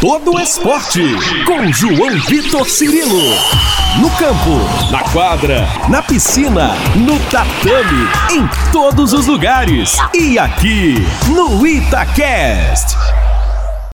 todo esporte. Com João Vitor Cirilo. No campo, na quadra, na piscina, no tatame, em todos os lugares. E aqui, no Itacast.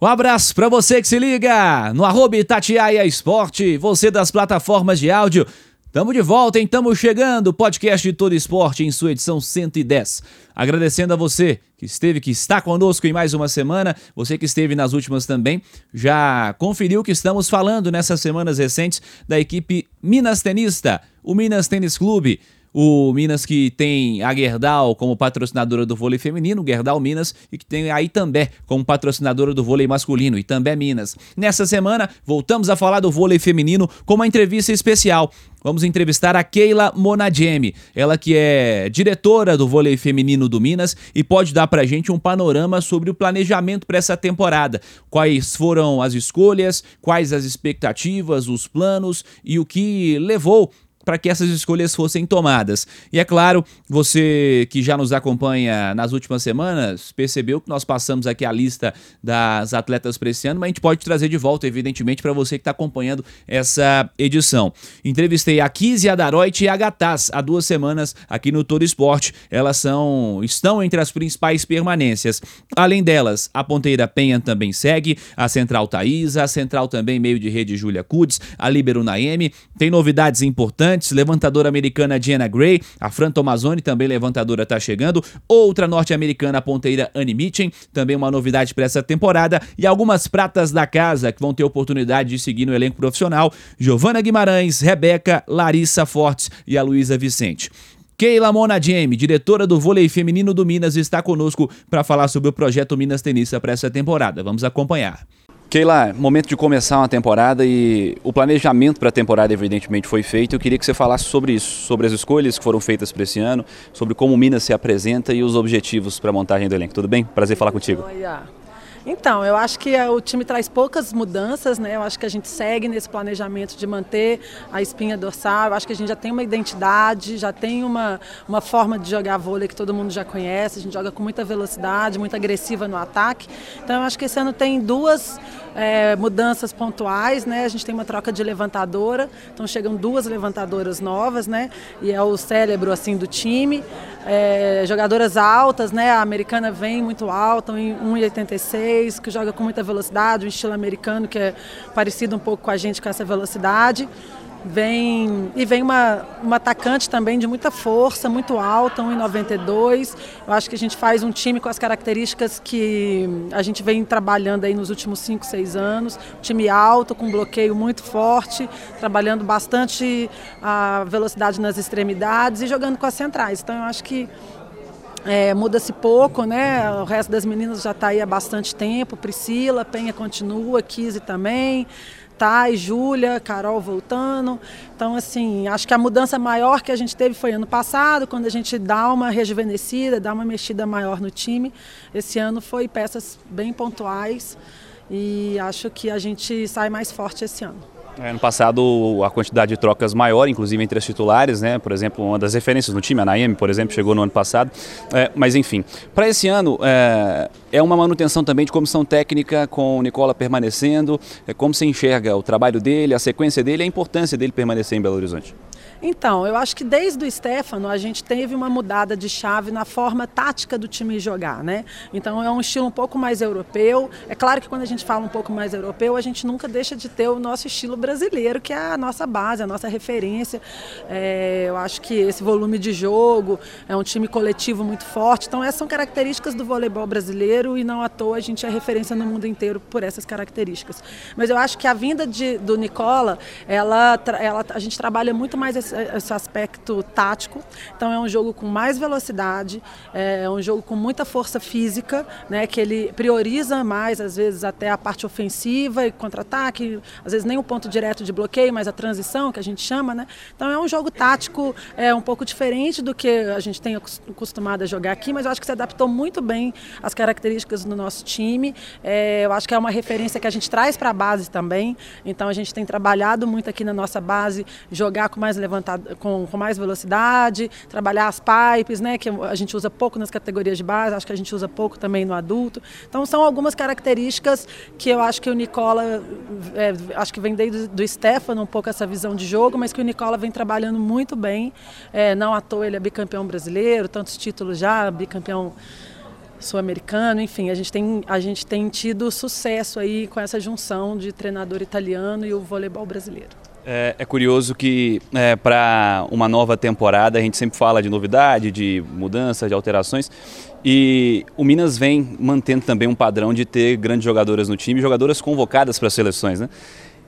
Um abraço para você que se liga no arroba Itatiaia Esporte, você das plataformas de áudio. Tamo de volta, hein? Tamo chegando, podcast de todo esporte em sua edição 110. Agradecendo a você que esteve, que está conosco em mais uma semana, você que esteve nas últimas também, já conferiu que estamos falando nessas semanas recentes da equipe Minas Tenista, o Minas Tênis Clube o Minas que tem a Gerdau como patrocinadora do vôlei feminino, Gerdau Minas, e que tem a Itambé como patrocinadora do vôlei masculino, Itambé Minas. Nessa semana, voltamos a falar do vôlei feminino com uma entrevista especial. Vamos entrevistar a Keila Monadiemi, ela que é diretora do vôlei feminino do Minas e pode dar pra gente um panorama sobre o planejamento para essa temporada. Quais foram as escolhas, quais as expectativas, os planos e o que levou para que essas escolhas fossem tomadas. E é claro, você que já nos acompanha nas últimas semanas, percebeu que nós passamos aqui a lista das atletas para esse ano, mas a gente pode trazer de volta, evidentemente, para você que está acompanhando essa edição. Entrevistei a Kizzy Adaroit e a Gataz há duas semanas aqui no Todo Esporte. Elas são estão entre as principais permanências. Além delas, a ponteira Penha também segue, a central Thaisa, a central também meio de rede Júlia Kudes, a Libero Naemi. Tem novidades importantes levantadora americana Diana Gray, a Fran Tomazoni, também levantadora, está chegando. Outra norte-americana, a ponteira Annie Mitchell, também uma novidade para essa temporada. E algumas pratas da casa que vão ter oportunidade de seguir no elenco profissional: Giovana Guimarães, Rebeca, Larissa Fortes e a Luísa Vicente. Keila Monadiemi, diretora do vôlei feminino do Minas, está conosco para falar sobre o projeto Minas Tenista para essa temporada. Vamos acompanhar. Keila, momento de começar uma temporada e o planejamento para a temporada evidentemente foi feito. Eu queria que você falasse sobre isso, sobre as escolhas que foram feitas para esse ano, sobre como o Minas se apresenta e os objetivos para a montagem do elenco. Tudo bem? Prazer falar contigo. Então, eu acho que eh, o time traz poucas mudanças, né? Eu acho que a gente segue nesse planejamento de manter a espinha dorsal. Eu acho que a gente já tem uma identidade, já tem uma, uma forma de jogar vôlei que todo mundo já conhece. A gente joga com muita velocidade, muito agressiva no ataque. Então, eu acho que esse ano tem duas é, mudanças pontuais, né? A gente tem uma troca de levantadora, então chegam duas levantadoras novas, né? E é o cérebro, assim, do time. É, jogadoras altas, né? A americana vem muito alta, 1,86 que joga com muita velocidade, um estilo americano que é parecido um pouco com a gente com essa velocidade. Vem, e vem uma, uma atacante também de muita força, muito alta, 1,92. Eu acho que a gente faz um time com as características que a gente vem trabalhando aí nos últimos 5, 6 anos. Um time alto, com bloqueio muito forte, trabalhando bastante a velocidade nas extremidades e jogando com as centrais. Então eu acho que é, muda-se pouco, né? O resto das meninas já está aí há bastante tempo. Priscila, Penha continua, Kise também. Thay, Júlia, Carol voltando. Então, assim, acho que a mudança maior que a gente teve foi ano passado, quando a gente dá uma rejuvenescida, dá uma mexida maior no time. Esse ano foi peças bem pontuais e acho que a gente sai mais forte esse ano. É, ano passado a quantidade de trocas maior, inclusive entre as titulares, né? Por exemplo, uma das referências no time, a Naemi, por exemplo, chegou no ano passado. É, mas enfim, para esse ano é, é, uma manutenção também de comissão técnica com o Nicola permanecendo. É, como você enxerga o trabalho dele, a sequência dele, a importância dele permanecer em Belo Horizonte? Então, eu acho que desde o Stefano a gente teve uma mudada de chave na forma tática do time jogar, né? Então é um estilo um pouco mais europeu. É claro que quando a gente fala um pouco mais europeu, a gente nunca deixa de ter o nosso estilo brasileiro, que é a nossa base, a nossa referência. É, eu acho que esse volume de jogo é um time coletivo muito forte. Então essas são características do voleibol brasileiro e não à toa a gente é referência no mundo inteiro por essas características. Mas eu acho que a vinda de, do Nicola, ela, ela, a gente trabalha muito mais esse, esse aspecto tático. Então é um jogo com mais velocidade, é um jogo com muita força física, né, que ele prioriza mais, às vezes, até a parte ofensiva e contra-ataque, às vezes nem o ponto direto de bloqueio, mas a transição, que a gente chama. Né? Então é um jogo tático é um pouco diferente do que a gente tem acostumado a jogar aqui, mas eu acho que se adaptou muito bem às características do nosso time. É, eu acho que é uma referência que a gente traz para a base também. Então a gente tem trabalhado muito aqui na nossa base, jogar com mais levantado, com, com mais velocidade, trabalhar as pipes, né, que a gente usa pouco nas categorias de base, acho que a gente usa pouco também no adulto. Então são algumas características que eu acho que o Nicola, é, acho que vem desde do Stefano um pouco essa visão de jogo, mas que o Nicola vem trabalhando muito bem. É, não à toa ele é bicampeão brasileiro, tantos títulos já, bicampeão sul-americano, enfim, a gente, tem, a gente tem tido sucesso aí com essa junção de treinador italiano e o voleibol brasileiro. É, é curioso que é, para uma nova temporada a gente sempre fala de novidade, de mudança, de alterações. E o Minas vem mantendo também um padrão de ter grandes jogadoras no time, jogadoras convocadas para as seleções, né?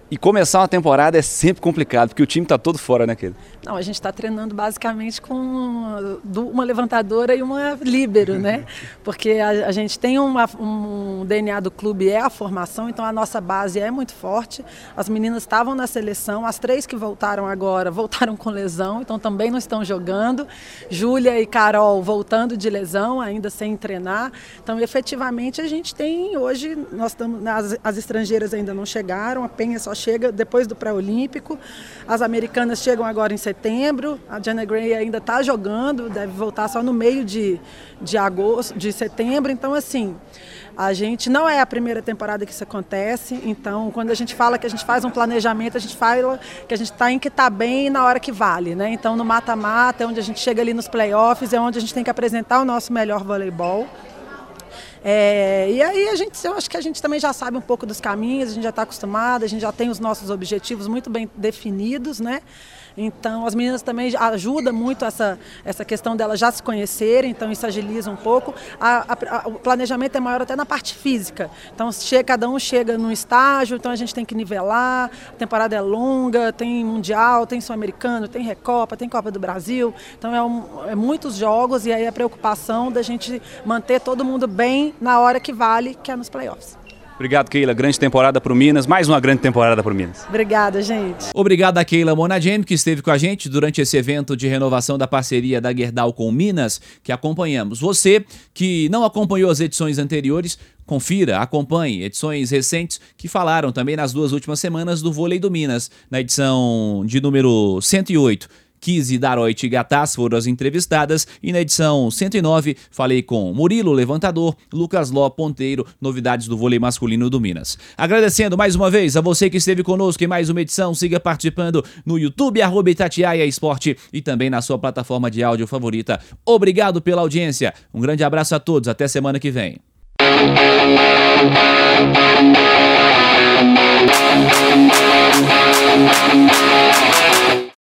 E começar uma temporada é sempre complicado, porque o time está todo fora, né, Keila? Não, a gente está treinando basicamente com uma levantadora e uma líbero, né? Porque a, a gente tem uma, um DNA do clube, é a formação, então a nossa base é muito forte. As meninas estavam na seleção, as três que voltaram agora voltaram com lesão, então também não estão jogando. Júlia e Carol voltando de lesão, ainda sem treinar. Então, efetivamente, a gente tem hoje, nós estamos, as, as estrangeiras ainda não chegaram, a Penha só chega depois do pré-olímpico. As americanas chegam agora em setembro. A Jenna Gray ainda está jogando, deve voltar só no meio de, de agosto, de setembro. Então, assim, a gente não é a primeira temporada que isso acontece. Então, quando a gente fala que a gente faz um planejamento, a gente fala que a gente está em que está bem na hora que vale, né? Então, no mata-mata, é onde a gente chega ali nos playoffs, é onde a gente tem que apresentar o nosso melhor voleibol. É, e aí a gente, eu acho que a gente também já sabe um pouco dos caminhos, a gente já está acostumado, a gente já tem os nossos objetivos muito bem definidos, né? Então, as meninas também ajudam muito essa, essa questão delas já se conhecerem, então isso agiliza um pouco. A, a, a, o planejamento é maior até na parte física. Então, chega, cada um chega num estágio, então a gente tem que nivelar. A temporada é longa, tem Mundial, tem Sul-Americano, tem Recopa, tem Copa do Brasil. Então, é, um, é muitos jogos e aí a preocupação da gente manter todo mundo bem na hora que vale, que é nos playoffs. Obrigado, Keila. Grande temporada para o Minas. Mais uma grande temporada para o Minas. Obrigada, gente. Obrigado a Keila Monagem, que esteve com a gente durante esse evento de renovação da parceria da Gerdau com Minas, que acompanhamos. Você que não acompanhou as edições anteriores, confira, acompanhe edições recentes que falaram também nas duas últimas semanas do vôlei do Minas, na edição de número 108 Kizzy Daroit e foram as entrevistadas e na edição 109 falei com Murilo Levantador, Lucas Ló Ponteiro, novidades do vôlei masculino do Minas. Agradecendo mais uma vez a você que esteve conosco em mais uma edição, siga participando no YouTube, arroba Itatiaia Esporte e também na sua plataforma de áudio favorita. Obrigado pela audiência, um grande abraço a todos, até semana que vem.